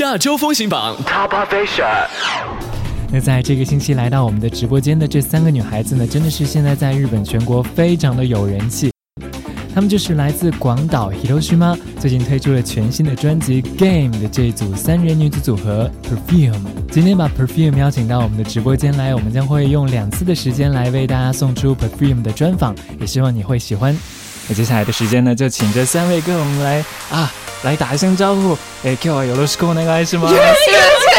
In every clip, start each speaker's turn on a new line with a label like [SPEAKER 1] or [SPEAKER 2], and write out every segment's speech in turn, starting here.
[SPEAKER 1] 亚洲风行榜 Top of Asia。
[SPEAKER 2] 那在这个星期来到我们的直播间的这三个女孩子呢，真的是现在在日本全国非常的有人气。她们就是来自广岛伊豆市吗？最近推出了全新的专辑《Game》的这一组三人女子组合 Perfume。今天把 Perfume 邀请到我们的直播间来，我们将会用两次的时间来为大家送出 Perfume 的专访，也希望你会喜欢。那接下来的时间呢，就请这三位跟我们来啊，来打一声招呼。え、今日はよろしくお願いします。よろしくお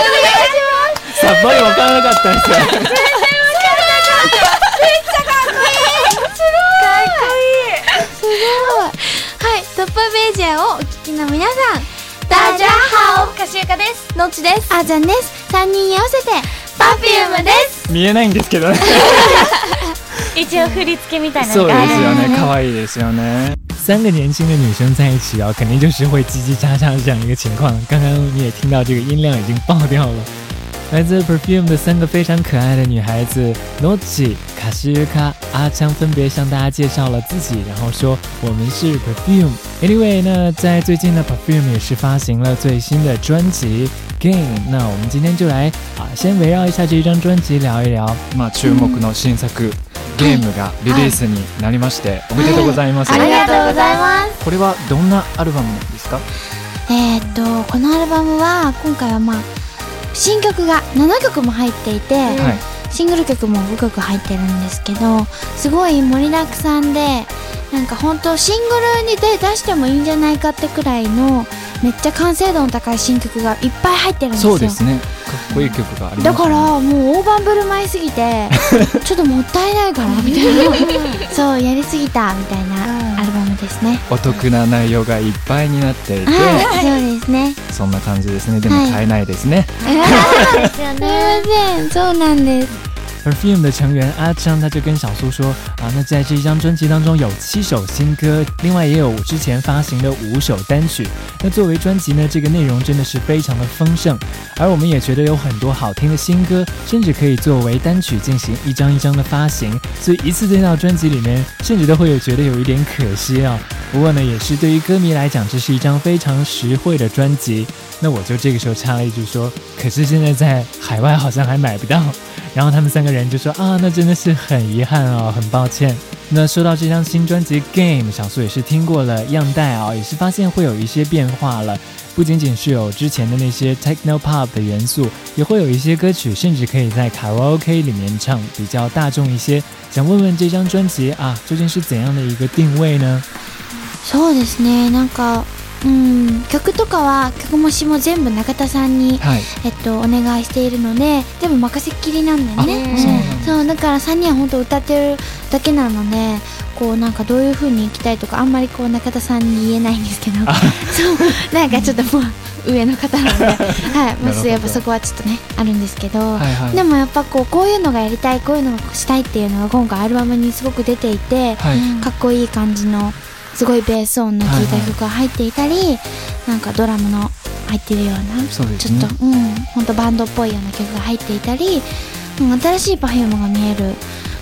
[SPEAKER 2] 願いします。さっぱりわからなかったです
[SPEAKER 3] ね。はい、トップベージェをお聞きの皆さん、ダジャハオカです。のちです。あちゃんです。三人合わせてパフュームです。
[SPEAKER 2] 見えないんですけどね。
[SPEAKER 3] 一招附着贴みたいな。
[SPEAKER 2] 所以这可呢，三个年轻的女生在一起啊，肯定就是会叽叽喳喳的这样一个情况。刚刚你也听到，这个音量已经爆掉了。来自 Perfume 的三个非常可爱的女孩子 Nochi、卡西日卡、阿枪分别向大家介绍了自己，然后说我们是 Perfume。Anyway 在最近 Perfume 也是发行了最新的专辑 Game。那我们今天就来啊，先围绕一下这一张专辑聊一聊。
[SPEAKER 4] まあ注目の新作。ームがリリースになりまして、おめでとうございます、
[SPEAKER 3] ありがとうございます
[SPEAKER 4] これはどんなアルバムなんですか
[SPEAKER 3] えー、っとこのアルバムは今回はまあ新曲が7曲も入っていて、シングル曲も5曲入ってるんですけどすごい盛りだくさんでなんか本当シングルに出してもいいんじゃないかってくらいのめっちゃ完成度の高い新曲がいっぱい入ってるんですよ
[SPEAKER 4] そうですねかっこいい曲があります、
[SPEAKER 3] ね、だからもう大盤振る舞いすぎて ちょっともったいないからみたいな そうやりすぎたみたいなですね
[SPEAKER 4] お得な内容がいっぱいになっていて
[SPEAKER 3] そうですね
[SPEAKER 4] そんな感じですねでも買えないですね、
[SPEAKER 3] は い、そうなんです
[SPEAKER 2] Perfume 的成员阿昌他就跟小苏说啊，那在这一张专辑当中有七首新歌，另外也有之前发行的五首单曲。那作为专辑呢，这个内容真的是非常的丰盛。而我们也觉得有很多好听的新歌，甚至可以作为单曲进行一张一张的发行。所以一次听到专辑里面，甚至都会有觉得有一点可惜啊。不过呢，也是对于歌迷来讲，这是一张非常实惠的专辑。那我就这个时候插了一句说，可是现在在海外好像还买不到。然后他们三个人就说啊，那真的是很遗憾哦，很抱歉。那说到这张新专辑《Game》，小苏也是听过了样带哦，也是发现会有一些变化了，不仅仅是有之前的那些 techno pop 的元素，也会有一些歌曲，甚至可以在卡拉 OK 里面唱，比较大众一些。想问问这张专辑啊，究竟是怎样的一个定位呢？
[SPEAKER 3] そうですね、なんか。うん曲とかは曲もしも全部中田さんに、はい、えっと、お願いしているので全部任せっきりなんだよね、そうだから3人は本当歌ってるだけなのでこうなんかどういうふうにいきたいとかあんまりこう中田さんに言えないんですけど そうなんかちょっともう。上の方なので、はい、まずやっぱそこはちょっとねあるんですけど、はいはい、でもやっぱこうこういうのがやりたいこういうのがしたいっていうのが今回アルバムにすごく出ていて、はい、かっこいい感じのすごいベース音の聴いた曲が入っていたり、はいはい、なんかドラムの入ってるような、ね、ちょっとうん本当バンドっぽいような曲が入っていたり、うん、新しい Perfume が見える、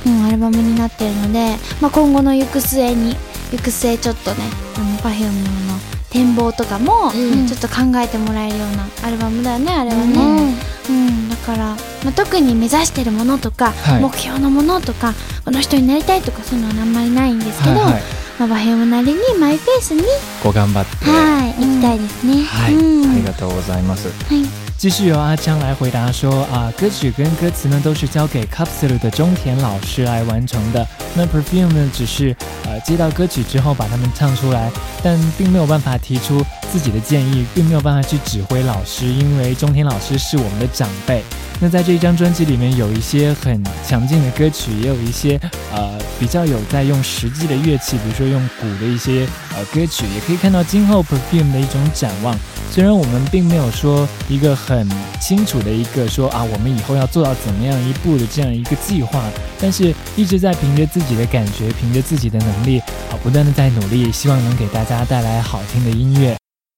[SPEAKER 3] うん、アルバムになってるので、まあ、今後の行く末に行く末ちょっとねあの Perfume の展望とかも、うん、ちょっと考えてもらえるようなアルバムだよねあれはね、うん、うん、だから、まあ、特に目指してるものとか、はい、目標のものとかこの人になりたいとかそういうのはあんまりないんですけど、はいはい妈妈ヘンなりにマイペースに
[SPEAKER 4] ご頑張って、
[SPEAKER 3] はい、行きたいですね。
[SPEAKER 4] はい、ありがとうございます。
[SPEAKER 2] 是。继续由阿江来回答说啊，歌曲跟歌词呢都是交给 Capsule 的中田老师来完成的，那 Perfume 呢只是。接到歌曲之后，把它们唱出来，但并没有办法提出自己的建议，并没有办法去指挥老师，因为中田老师是我们的长辈。那在这一张专辑里面，有一些很强劲的歌曲，也有一些呃比较有在用实际的乐器，比如说用鼓的一些呃歌曲，也可以看到今后 Perfume 的一种展望。虽然我们并没有说一个很清楚的一个说啊，我们以后要做到怎么样一步的这样一个计划，但是一直在凭着自己的感觉，凭着自己的能。好，不断的在努力，希望能给大家带来好听的音乐。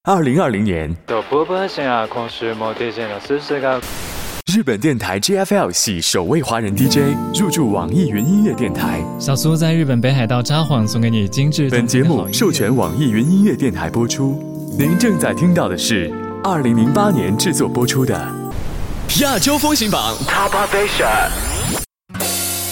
[SPEAKER 1] 二零二零年，日本电台 g f l 系首位华人 DJ 入驻网易云音乐电台。
[SPEAKER 2] 小苏在日本北海道札幌送给你精致
[SPEAKER 1] 本节目授权网易云音乐电台播出，您正在听到的是二零零八年制作播出的亚洲风行榜 Top
[SPEAKER 4] Asia。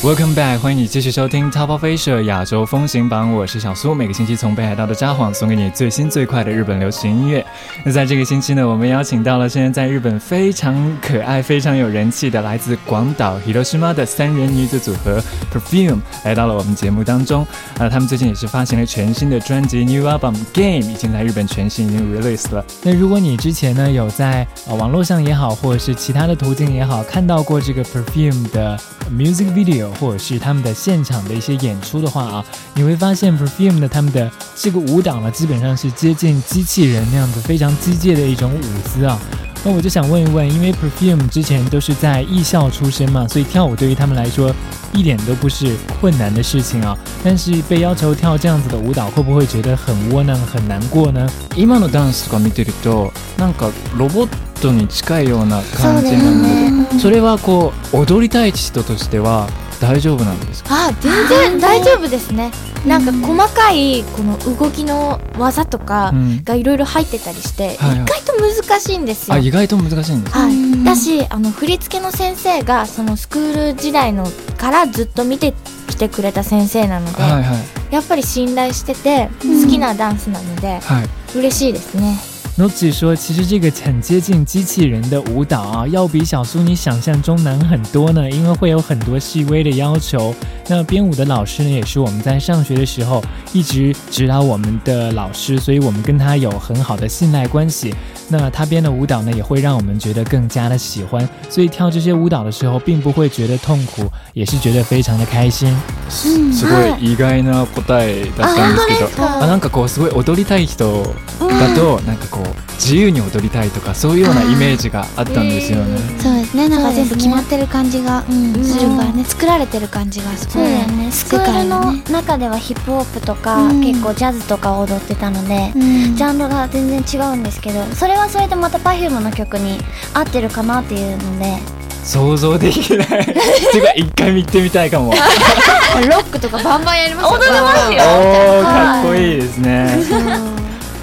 [SPEAKER 4] Welcome back，欢迎你继续收听 Top Official 亚洲风行榜。我是小苏，每个星期从北海道的札幌送给你最新最快的日本流行音乐。那在这个星期呢，我们邀请到了现在在日本非常可爱、非常有人气的来自广岛 h i r o s h i Ma 的三人女子组合 Perfume 来到了我们节目当中。啊，他们最近也是发行了全新的专辑 New Album Game，已经在日本全新已经 released 了。
[SPEAKER 2] 那如果你之前呢有在呃、网络上也好，或者是其他的途径也好，看到过这个 Perfume 的 music video。或者是他们的现场的一些演出的话啊，你会发现 Perfume 的他们的这个舞蹈呢，基本上是接近机器人那样子非常机械的一种舞姿啊。那我就想问一问，因为 Perfume 之前都是在艺校出身嘛，所以跳舞对于他们来说，一点都不是困难的事情啊。但是被要求跳这样子的舞蹈，会不会觉得很窝囊、很难过呢？
[SPEAKER 4] 今のダンスとなんかロボットに近いような感じなので、それはこう踊りたい人としては。大丈夫なんですか
[SPEAKER 3] あ全然大丈夫ですねなんか細かいこの動きの技とかがいろいろ入ってたりして、意外と難しいんですよ、
[SPEAKER 4] はいはい、意外と難しいんです、
[SPEAKER 3] はい、だしあの振り付けの先生がそのスクール時代のからずっと見てきてくれた先生なので、はいはい、やっぱり信頼してて好きなダンスなので、はい、嬉しいですね n o
[SPEAKER 2] 诺 i 说：“其实这个很接近机器人的舞蹈啊，要比小苏你想象中难很多呢，因为会有很多细微的要求。”那编舞的老师呢，也是我们在上学的时候一直指导我们的老师，所以我们跟他有很好的信赖关系。那他编的舞蹈呢，也会让我们觉得更加的喜欢。所以跳这些舞蹈的时候，并不会觉得痛苦，也是觉得非常的开心。
[SPEAKER 4] すごい意外答えだったんですけど。あ、なんかこうすごい踊りたい人だと、なんかこう自由に踊りたいとかそういうようなイメージがあったんですよね。
[SPEAKER 3] そうですね。なんか全部決まってる感じが、ね、作られてる感じが。そうだよね、スクールの中ではヒップホップとか、結構ジャズとか踊ってたので、ジャンルが全然違うんですけどそれはそれでまた Perfume の曲に合ってるかなっていうので
[SPEAKER 4] 想像できない てか一回見てみたいかも ロ
[SPEAKER 3] ックとかバンバンやります
[SPEAKER 4] よ踊
[SPEAKER 3] れ
[SPEAKER 4] ますよかっこいいですね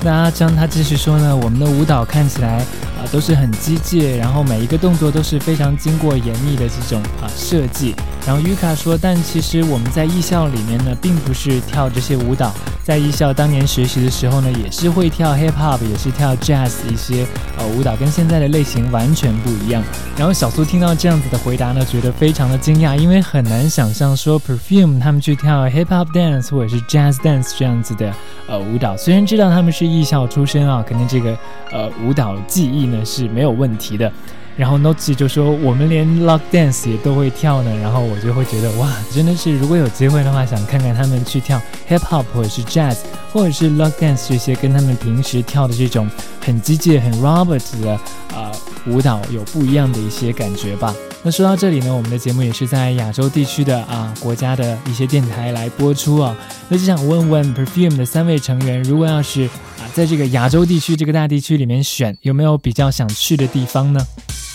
[SPEAKER 2] 那张他继续说呢，我们的舞蹈看起来啊、呃、都是很机械，然后每一个动作都是非常经过严密的这种啊、呃、设计。然后，Yuka 说：“但其实我们在艺校里面呢，并不是跳这些舞蹈。在艺校当年学习的时候呢，也是会跳 hip hop，也是跳 jazz 一些呃舞蹈，跟现在的类型完全不一样。”然后，小苏听到这样子的回答呢，觉得非常的惊讶，因为很难想象说 Perfume 他们去跳 hip hop dance 或者是 jazz dance 这样子的呃舞蹈。虽然知道他们是艺校出身啊，肯定这个呃舞蹈技艺呢是没有问题的。”然后 n o t c i 就说：“我们连 Lock Dance 也都会跳呢。”然后我就会觉得，哇，真的是，如果有机会的话，想看看他们去跳 Hip Hop 或者是 Jazz，或者是 Lock Dance 这些跟他们平时跳的这种很机械、很 r o b e r t 的啊舞蹈有不一样的一些感觉吧。那说到这里呢，我们的节目也是在亚洲地区的啊国家的一些电台来播出啊。那就想问问 Perfume 的三位成员，如果要是啊在这个亚洲地区这个大地区里面选，有没有比较想去的地方呢？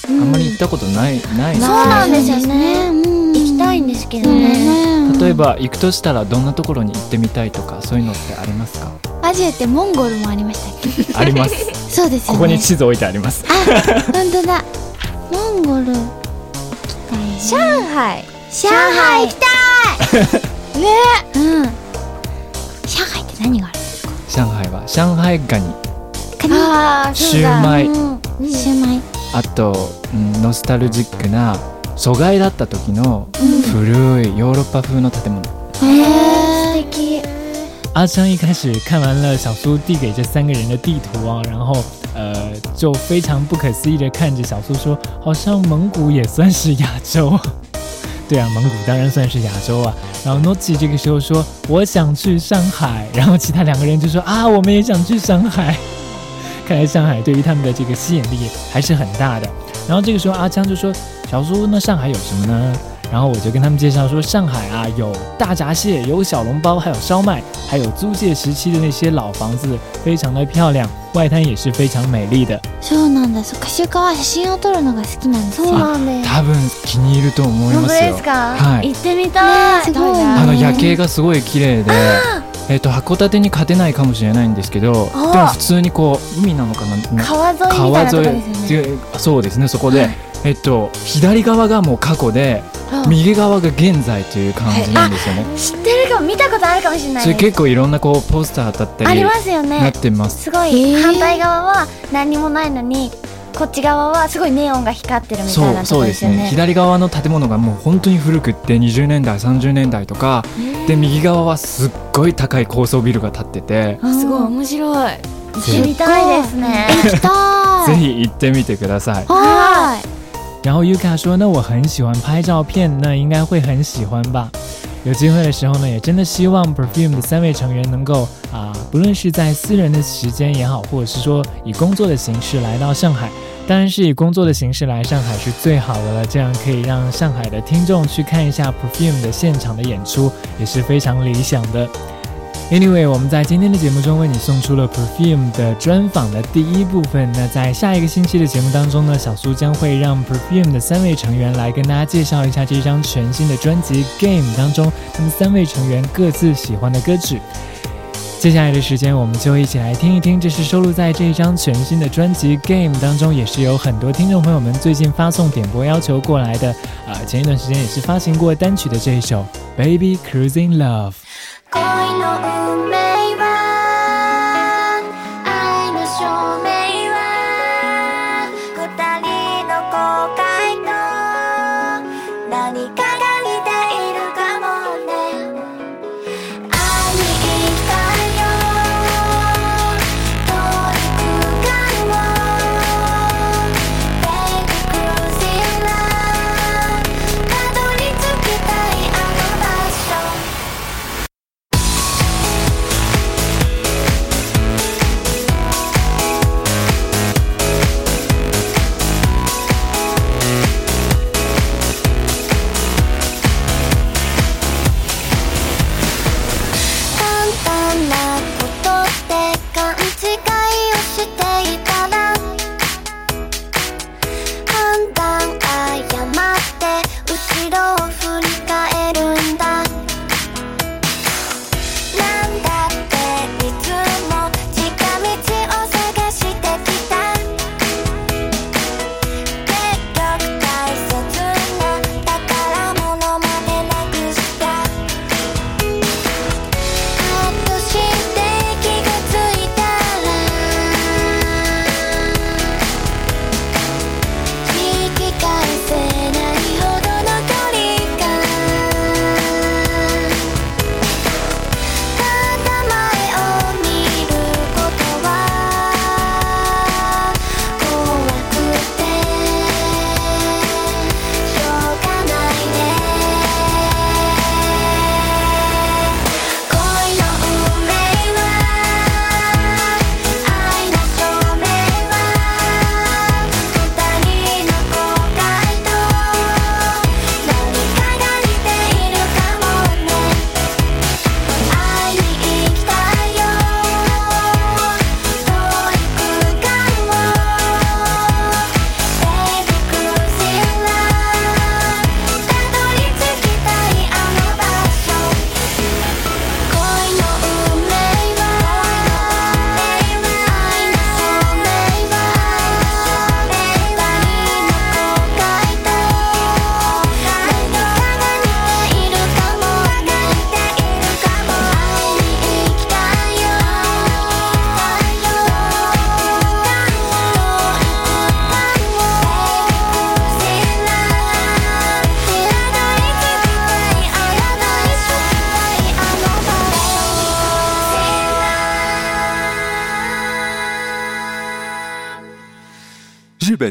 [SPEAKER 3] 嗯，そうだね。行きたいんですけどね。
[SPEAKER 4] 例えば行くとしたらどんなところに行ってみたいとかそういうのってありますか？
[SPEAKER 3] 初めてモンゴルもありました。
[SPEAKER 4] あります。
[SPEAKER 3] そうですよね。
[SPEAKER 4] ここに地図置いてあります。
[SPEAKER 3] あ、本当だ。モンゴル。上海上海行きたい ねうん上海って何があるんですか
[SPEAKER 4] 上海は上海ガニ
[SPEAKER 3] ニ
[SPEAKER 4] シュマイ、うん、
[SPEAKER 3] シュマイ
[SPEAKER 4] あと、うん、ノスタルジックな疎外だった時の古いヨーロッパ風の建物、
[SPEAKER 3] うん、へえ
[SPEAKER 2] 阿江一开始看完了小苏递给这三个人的地图啊，然后呃就非常不可思议地看着小苏说：“好像蒙古也算是亚洲。”对啊，蒙古当然算是亚洲啊。然后诺基这个时候说：“我想去上海。”然后其他两个人就说：“啊，我们也想去上海。”看来上海对于他们的这个吸引力还是很大的。然后这个时候阿江就说：“小苏，那上海有什么呢？”然后我就跟他们介绍说，上海啊有大闸蟹，有小笼包，还有烧麦，还有租界时期的那些老房子，非常的漂亮，外滩也是非常美丽的。
[SPEAKER 3] そうなんです。っか、週は写真を撮るのが好きなんです。そうなん
[SPEAKER 4] です。多分気に入ると思いますよ。ですか。
[SPEAKER 3] はい。行ってみたい。すごい、ね。
[SPEAKER 4] あの夜景がすごい綺麗で。えっと、函館に勝てないかもしれないんですけどでも普通にこう海なのかな
[SPEAKER 3] 川沿いみたいなとこですよね
[SPEAKER 4] そうですねそこで、はい、えっと、左側がもう過去で右側が現在という感じなんですよね
[SPEAKER 3] 知ってるかも見たことあるかもしれないそれ
[SPEAKER 4] 結構いろんなこうポスターだったり
[SPEAKER 3] ありますよね
[SPEAKER 4] なってます
[SPEAKER 3] すごい反対側は何もないのにこっち側はすごいネオンが光ってるみたいな、
[SPEAKER 4] そうですね左側の建物がもう本当に古くって20年代30年代とかで右側はすっごい高い高層ビルが建ってて
[SPEAKER 3] すごい面白い行ってみたいですね
[SPEAKER 4] ぜひ行ってみてください
[SPEAKER 2] 然后 Yuka 说：“那我很喜欢拍照片，那应该会很喜欢吧。有机会的时候呢，也真的希望 Perfume 的三位成员能够啊，不论是在私人的时间也好，或者是说以工作的形式来到上海，当然是以工作的形式来上海是最好的了。这样可以让上海的听众去看一下 Perfume 的现场的演出，也是非常理想的。” anyway，我们在今天的节目中为你送出了 perfume 的专访的第一部分。那在下一个星期的节目当中呢，小苏将会让 perfume 的三位成员来跟大家介绍一下这张全新的专辑《Game》当中他们三位成员各自喜欢的歌曲。接下来的时间，我们就一起来听一听，这是收录在这一张全新的专辑《Game》当中，也是有很多听众朋友们最近发送点播要求过来的。啊，前一段时间也是发行过单曲的这一首《Baby Cruising Love》。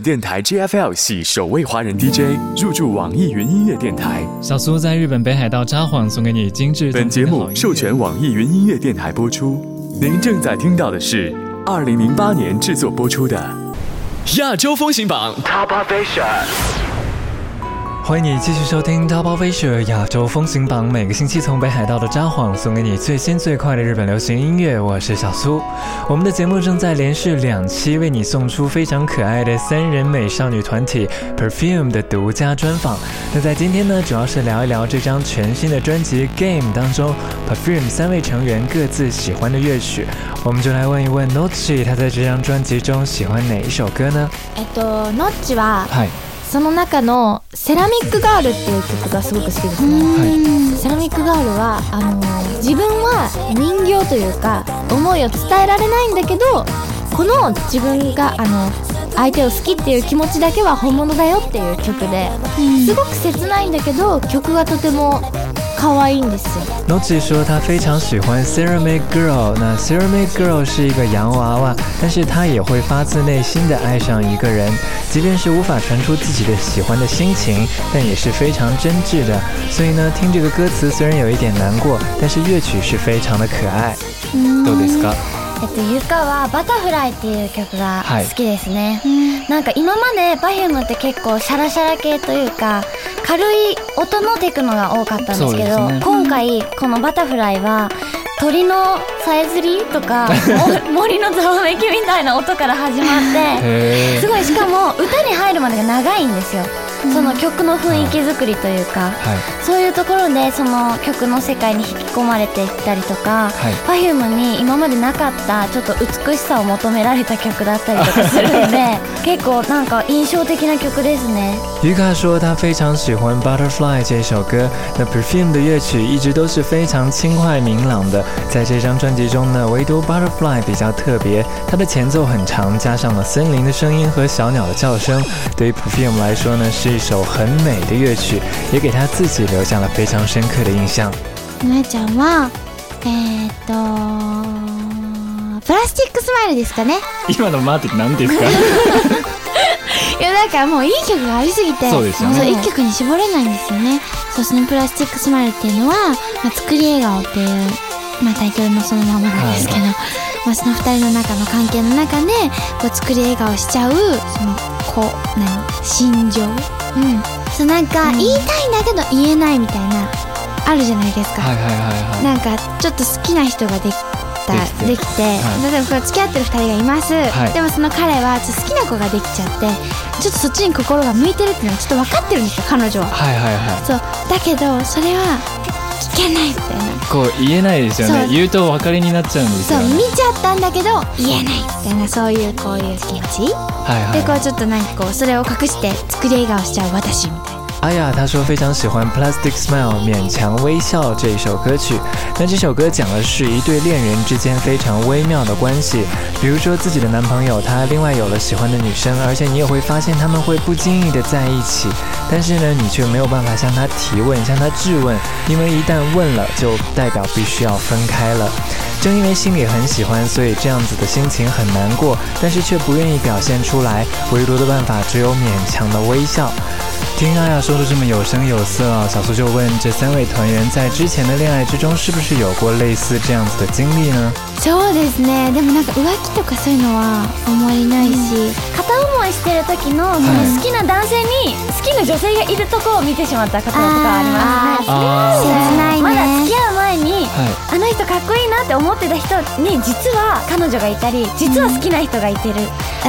[SPEAKER 1] 电台 GFL 系首位华人 DJ 入驻网易云音乐电台。
[SPEAKER 2] 小苏在日本北海道札幌送给你精致。
[SPEAKER 1] 本节目授权网易云音乐电台播出。您正在听到的是2008年制作播出的《亚洲风行榜》Top Asia。
[SPEAKER 4] 欢迎你继续收听《d o e v i s i o n 亚洲风行榜》，每个星期从北海道的札幌送给你最新最快的日本流行音乐。我是小苏，我们的节目正在连续两期为你送出非常可爱的三人美少女团体 Perfume 的独家专访。那在今天呢，主要是聊一聊这张全新的专辑《Game》当中 Perfume 三位成员各自喜欢的乐曲。我们就来问一问 n o t c h 他在这张专辑中喜欢哪一首歌呢
[SPEAKER 3] ？n o t c h 嗨。その中の「セラミックガール」っていう曲がすごく好きですねセラミックガールはあの自分は人形というか思いを伝えられないんだけどこの自分があの相手を好きっていう気持ちだけは本物だよっていう曲ですごく切ないんだけど曲がとても n o c z
[SPEAKER 4] y 说他非常喜欢 c e r a m i c Girl。那 c e r a m i c Girl 是一个洋娃娃，但是她也会发自内心的爱上一个人，即便是无法传出自己的喜欢的心情，但也是非常真挚的。所以呢，听这个歌词虽然有一点难过，但是乐曲是非常的可爱。嗯、o this
[SPEAKER 3] えっと、ゆかはバタフライっていう曲が好きですね。はい、なんか今まで Perfume って結構シャラシャラ系というか、軽い音のテクノが多かったんですけど、ね、今回このバタフライは、鳥のさえずりとか 森のざわめきみたいな音から始まってすごいしかも歌に入るまでが長いんですよその曲の雰囲気作りというか、はい、そういうところでその曲の世界に引き込まれていったりとか、はい、Perfume に今までなかったちょっと美しさを求められた曲だったりとかするので 結構なんか印象的な曲ですね。
[SPEAKER 4] 于卡说他非常喜欢《Butterfly》这首歌，那 Perfume 的乐曲一直都是非常轻快明朗的，在这张专辑中呢，唯独《Butterfly》比较特别，它的前奏很长，加上了森林的声音和小鸟的叫声，对于 Perfume 来说呢是。是一首很美的乐曲，也给他自己留下了非常深刻的印象。
[SPEAKER 3] なえちゃんは、えっと、プラスチックスマイルですかね。
[SPEAKER 4] 今のマー待って何ですか
[SPEAKER 3] いやなんかもういい曲がありすぎてそうですよ、ね、そう一曲に絞れないんですよねそうそのプラスチックスマイルっていうのは、まあ、作り笑顔っていう、まあ、タイトルもそのままなんですけど、はい、まあ、その2人の中の関係の中でこう作り笑顔しちゃうそのこう何心情うんそうなんか、言いたいんだけど言えないみたいなあるじゃないですかはいはいはい、はい、なんかちょっと好きな人ができたできて、はい、例えば付き合ってる2人がいます、はい、でもその彼はちょっと好きな子ができちゃってちょっとそっちに心が向いてるっていうのはちょっと分かってるんですよ彼女ははいはいはいそうだけどそれはけないみたいな
[SPEAKER 4] こう言えないですよね言うと別れになっちゃうんですよ、
[SPEAKER 3] ね、そう見ちゃったんだけど言えないみたいなそういうこういう気持ち、はいはい、でこうちょっとなんかこうそれを隠して作り笑顔しちゃう私みたいな
[SPEAKER 4] 阿雅她说非常喜欢 Plastic Smile《勉强微笑》这首歌曲。那这首歌讲的是一对恋人之间非常微妙的关系，比如说自己的男朋友他另外有了喜欢的女生，而且你也会发现他们会不经意的在一起，但是呢你却没有办法向他提问，向他质问，因为一旦问了就代表必须要分开了。正因为心里很喜欢，所以这样子的心情很难过，但是却不愿意表现出来，唯独的办法只有勉强的微笑。听阿雅说的这么有声有色，小苏就问这三位团员在之前的恋爱之中是不是有过类似这样子的经历呢？
[SPEAKER 3] そうですねでもなんか浮気とかそういうのはあんまりないし、うん、片思いしてる時のその好きな男性に好きな女性がいるとこを見てしまった方ととかありますねああまだ付き合う前に、はい、あの人かっこいいなって思ってた人に実は彼女がいたり実は好きな人がいてる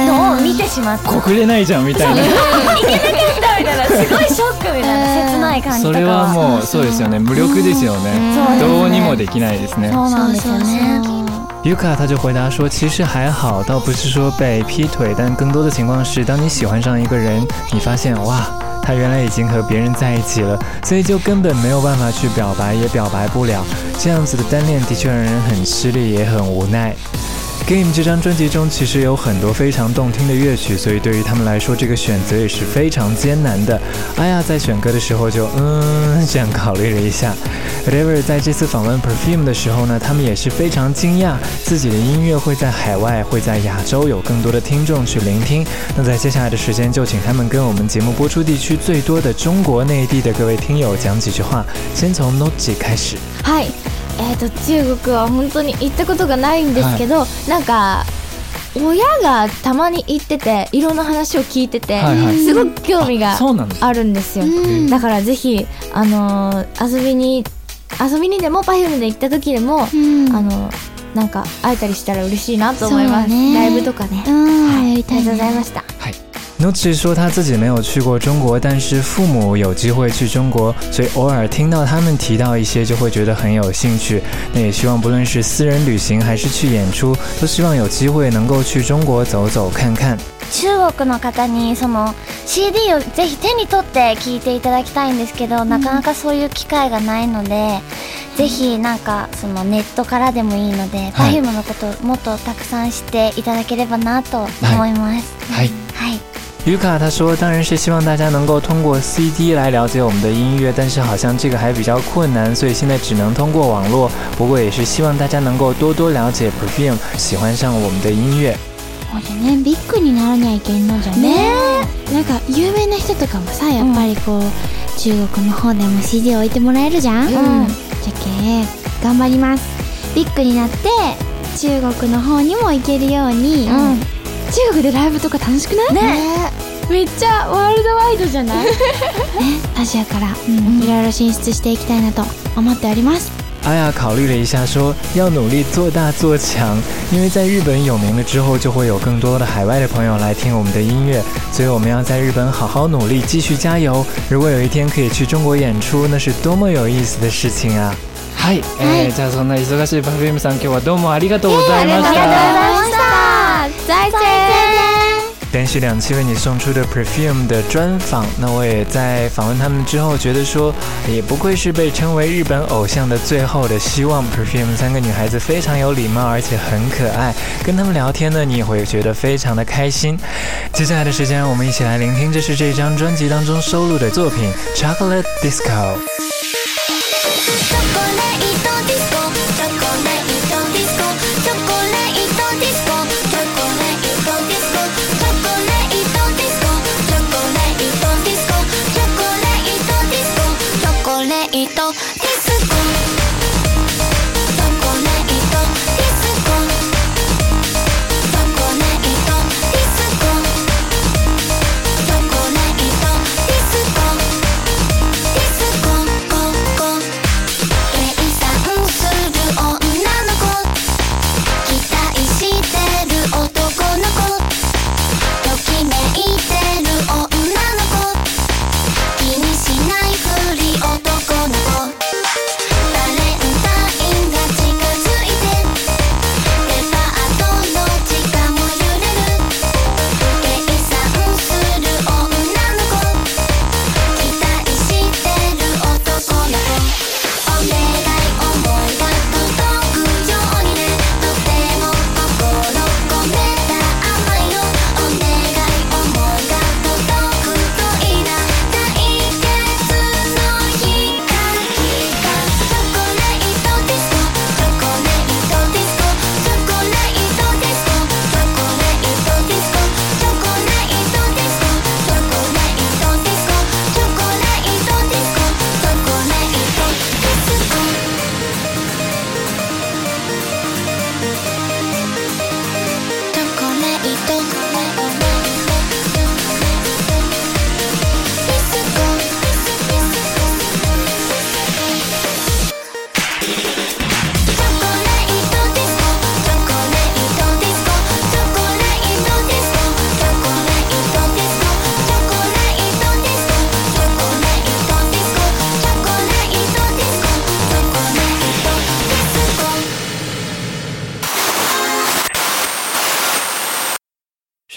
[SPEAKER 3] のを見てしまった、うん、
[SPEAKER 4] 告れないじゃんみたいない
[SPEAKER 3] けなかったみたいな すごいショックみたいな切ない感じとか
[SPEAKER 4] それはもうそうですよね無力ですよね、うん、どうにもできないですね
[SPEAKER 3] そうなんですよね
[SPEAKER 4] 尤卡他就回答说：“其实还好，倒不是说被劈腿，但更多的情况是，当你喜欢上一个人，你发现哇，他原来已经和别人在一起了，所以就根本没有办法去表白，也表白不了。这样子的单恋的确让人很吃力，也很无奈。” Game 这张专辑中其实有很多非常动听的乐曲，所以对于他们来说，这个选择也是非常艰难的。阿亚在选歌的时候就嗯这样考虑了一下。River 在这次访问 Perfume 的时候呢，他们也是非常惊讶自己的音乐会在海外、会在亚洲有更多的听众去聆听。那在接下来的时间，就请他们跟我们节目播出地区最多的中国内地的各位听友讲几句话。先从 n o c h i 开始。
[SPEAKER 3] 嗨。えーと、中国は本当に行ったことがないんですけど、はい、なんか親がたまに行ってていろんな話を聞いてて、はいはい、すごく興味があるんですよだからぜひ、あのー、遊びに遊びにでも p e r f u で行った時でも、あのなんか会えたりしたら嬉しいなと思います、ね、ライブとかね、はい、ありがとうございました、
[SPEAKER 4] はい Nucci 说他自己没有去过中国，但是父母有机会去中国，所以偶尔听到他们提到一些，就会觉得很有兴趣。那也希望不论是私人旅行还是去演出，都希望有机会能够去中国走走看看。
[SPEAKER 3] 中国の方にその CD をぜひ手に取って聞いていただきたいんですけど、なかなかそういう機会がないので、ぜひなんかそのネットからでもいいのでのことをもっとたくさん知っていただければなと思います。
[SPEAKER 4] 于卡他说：“当然是希望大家能够通过 CD 来了解我们的音乐，但是好像这个还比较困难，所以现在只能通过网络。不过也是希望大家能够多多了解 Perfume，喜欢上我们的音乐。”
[SPEAKER 3] になにはじゃね、なんか有名な人とかもさ、やっぱりこう中国の方でも CD 置いてもらえるじゃん？うん。じゃけ、頑張ります。ビッグになって中国の方にも行けるように。中国でライブとか楽しくないねめっちゃワールドワイドじゃない ねアジアからいろいろ進出していきたいなと思っております
[SPEAKER 4] 阿雅考虑了一下说，要努力做大做强，因为在日本有名了之后，就会有更多的海外的朋友来听我们的音乐，所以我们要在日本好好努力，继续加油。如果有一天可以去中国演出，那是多么有意思的事情啊！はい、じゃあそんな忙しい Perfume さん今日はどうもありがとうございました。
[SPEAKER 3] えー再见。
[SPEAKER 4] 连续两期为你送出的 Perfume 的专访，那我也在访问他们之后，觉得说也不愧是被称为日本偶像的最后的希望。Perfume 三个女孩子非常有礼貌，而且很可爱，跟他们聊天呢，你也会觉得非常的开心。接下来的时间，我们一起来聆听，这是这张专辑当中收录的作品《Chocolate Disco》。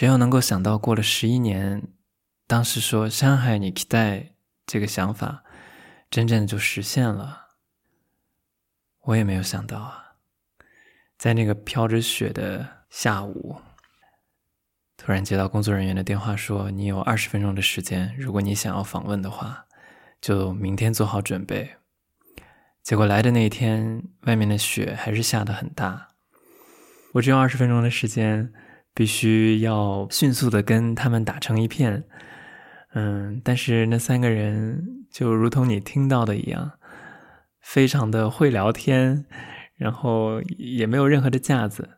[SPEAKER 4] 谁又能够想到，过了十一年，当时说上海，你期待这个想法，真正的就实现了。我也没有想到啊，在那个飘着雪的下午，突然接到工作人员的电话，说你有二十分钟的时间，如果你想要访问的话，就明天做好准备。结果来的那一天，外面的雪还是下的很大，我只有二十分钟的时间。必须要迅速的跟他们打成一片，嗯，但是那三个人就如同你听到的一样，非常的会聊天，然后也没有任何的架子，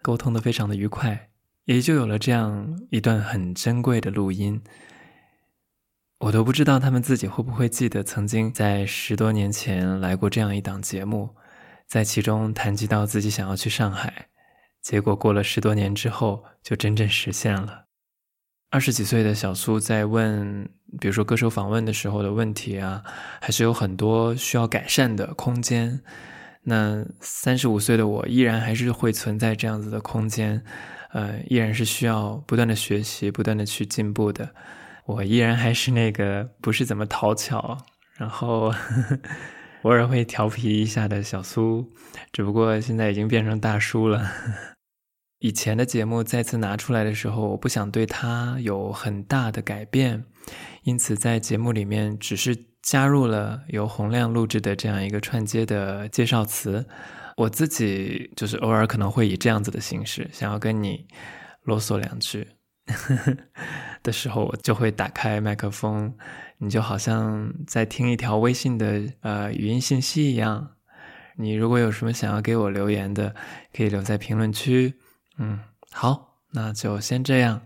[SPEAKER 4] 沟通的非常的愉快，也就有了这样一段很珍贵的录音。我都不知道他们自己会不会记得曾经在十多年前来过这样一档节目，在其中谈及到自己想要去上海。结果过了十多年之后，就真正实现了。二十几岁的小苏在问，比如说歌手访问的时候的问题啊，还是有很多需要改善的空间。那三十五岁的我，依然还是会存在这样子的空间，呃，依然是需要不断的学习，不断的去进步的。我依然还是那个不是怎么讨巧，然后。偶尔会调皮一下的小苏，只不过现在已经变成大叔了。以前的节目再次拿出来的时候，我不想对他有很大的改变，因此在节目里面只是加入了由洪亮录制的这样一个串接的介绍词。我自己就是偶尔可能会以这样子的形式，想要跟你啰嗦两句。的时候，我就会打开麦克风，你就好像在听一条微信的呃语音信息一样。你如果有什么想要给我留言的，可以留在评论区。嗯，好，那就先这样。